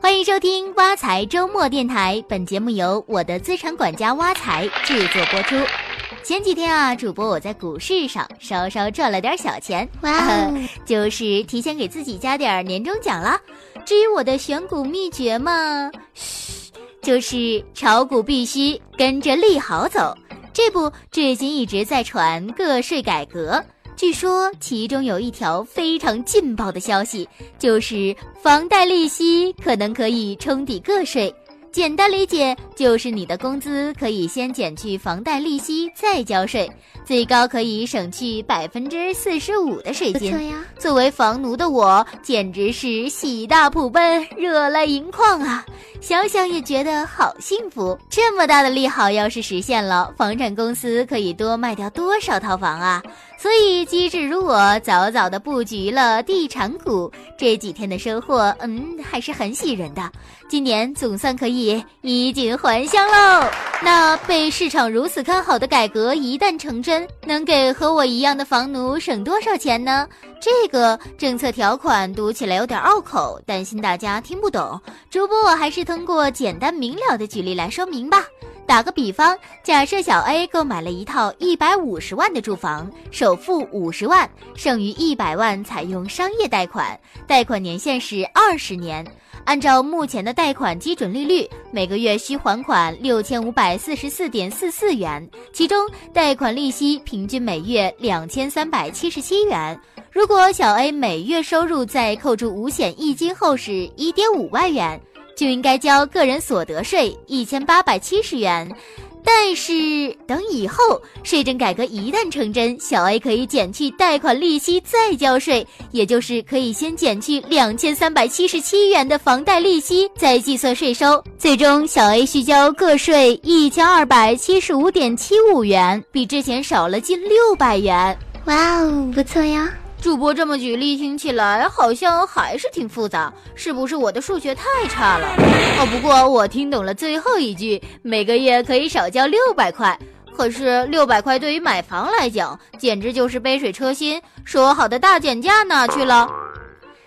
欢迎收听挖财周末电台，本节目由我的资产管家挖财制作播出。前几天啊，主播我在股市上稍稍赚了点小钱，哇，就是提前给自己加点年终奖了。至于我的选股秘诀嘛，嘘，就是炒股必须跟着利好走。这不，最近一直在传个税改革。据说其中有一条非常劲爆的消息，就是房贷利息可能可以冲抵个税。简单理解就是你的工资可以先减去房贷利息再交税，最高可以省去百分之四十五的税金。作为房奴的我，简直是喜大普奔，热泪盈眶啊！想想也觉得好幸福。这么大的利好要是实现了，房产公司可以多卖掉多少套房啊！所以机智如我，早早的布局了地产股。这几天的收获，嗯，还是很喜人的。今年总算可以衣锦还乡喽。那被市场如此看好的改革，一旦成真，能给和我一样的房奴省多少钱呢？这个政策条款读起来有点拗口，担心大家听不懂。主播我还是通过简单明了的举例来说明吧。打个比方，假设小 A 购买了一套一百五十万的住房，首付五十万，剩余一百万采用商业贷款，贷款年限是二十年。按照目前的贷款基准利率，每个月需还款六千五百四十四点四四元，其中贷款利息平均每月两千三百七十七元。如果小 A 每月收入在扣除五险一金后是一点五万元。就应该交个人所得税一千八百七十元，但是等以后税政改革一旦成真，小 A 可以减去贷款利息再交税，也就是可以先减去两千三百七十七元的房贷利息再计算税收，最终小 A 需交个税一千二百七十五点七五元，比之前少了近六百元。哇哦，不错呀。主播这么举例，听起来好像还是挺复杂，是不是我的数学太差了？哦，不过我听懂了最后一句，每个月可以少交六百块。可是六百块对于买房来讲，简直就是杯水车薪。说好的大减价哪去了？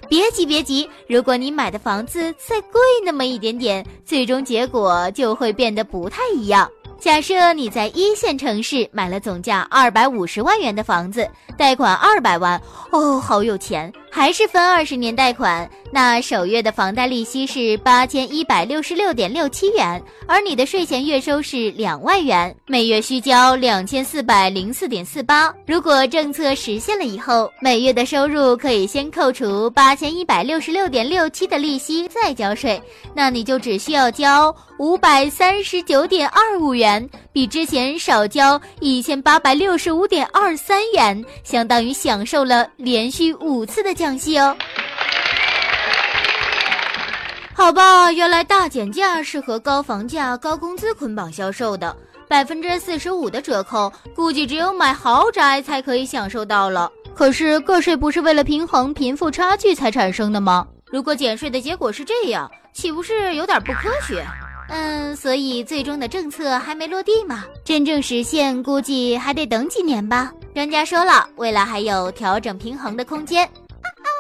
别急别急，如果你买的房子再贵那么一点点，最终结果就会变得不太一样。假设你在一线城市买了总价二百五十万元的房子，贷款二百万，哦，好有钱，还是分二十年贷款。那首月的房贷利息是八千一百六十六点六七元，而你的税前月收是两万元，每月需交两千四百零四点四八。如果政策实现了以后，每月的收入可以先扣除八千一百六十六点六七的利息再交税，那你就只需要交五百三十九点二五元，比之前少交一千八百六十五点二三元，相当于享受了连续五次的降息哦。好吧，原来大减价是和高房价、高工资捆绑销售的，百分之四十五的折扣，估计只有买豪宅才可以享受到了。可是个税不是为了平衡贫富差距才产生的吗？如果减税的结果是这样，岂不是有点不科学？嗯，所以最终的政策还没落地嘛，真正实现估计还得等几年吧。专家说了，未来还有调整平衡的空间。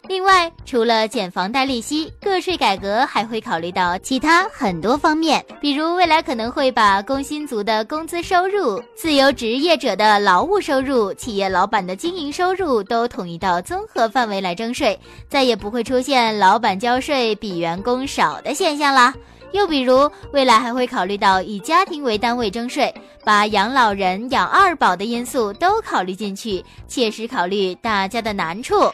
另外，除了减房贷利息，个税改革还会考虑到其他很多方面，比如未来可能会把工薪族的工资收入、自由职业者的劳务收入、企业老板的经营收入都统一到综合范围来征税，再也不会出现老板交税比员工少的现象啦。又比如，未来还会考虑到以家庭为单位征税，把养老人、养二宝的因素都考虑进去，切实考虑大家的难处。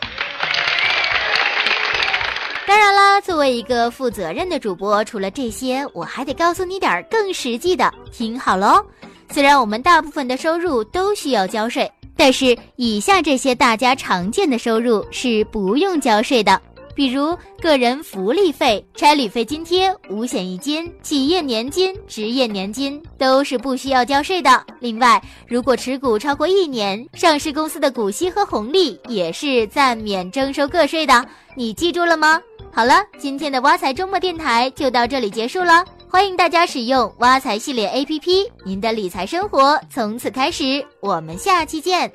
当然啦，作为一个负责任的主播，除了这些，我还得告诉你点更实际的。听好喽，虽然我们大部分的收入都需要交税，但是以下这些大家常见的收入是不用交税的，比如个人福利费、差旅费津贴、五险一金、企业年金、职业年金都是不需要交税的。另外，如果持股超过一年，上市公司的股息和红利也是暂免征收个税的。你记住了吗？好了，今天的挖财周末电台就到这里结束了。欢迎大家使用挖财系列 APP，您的理财生活从此开始。我们下期见。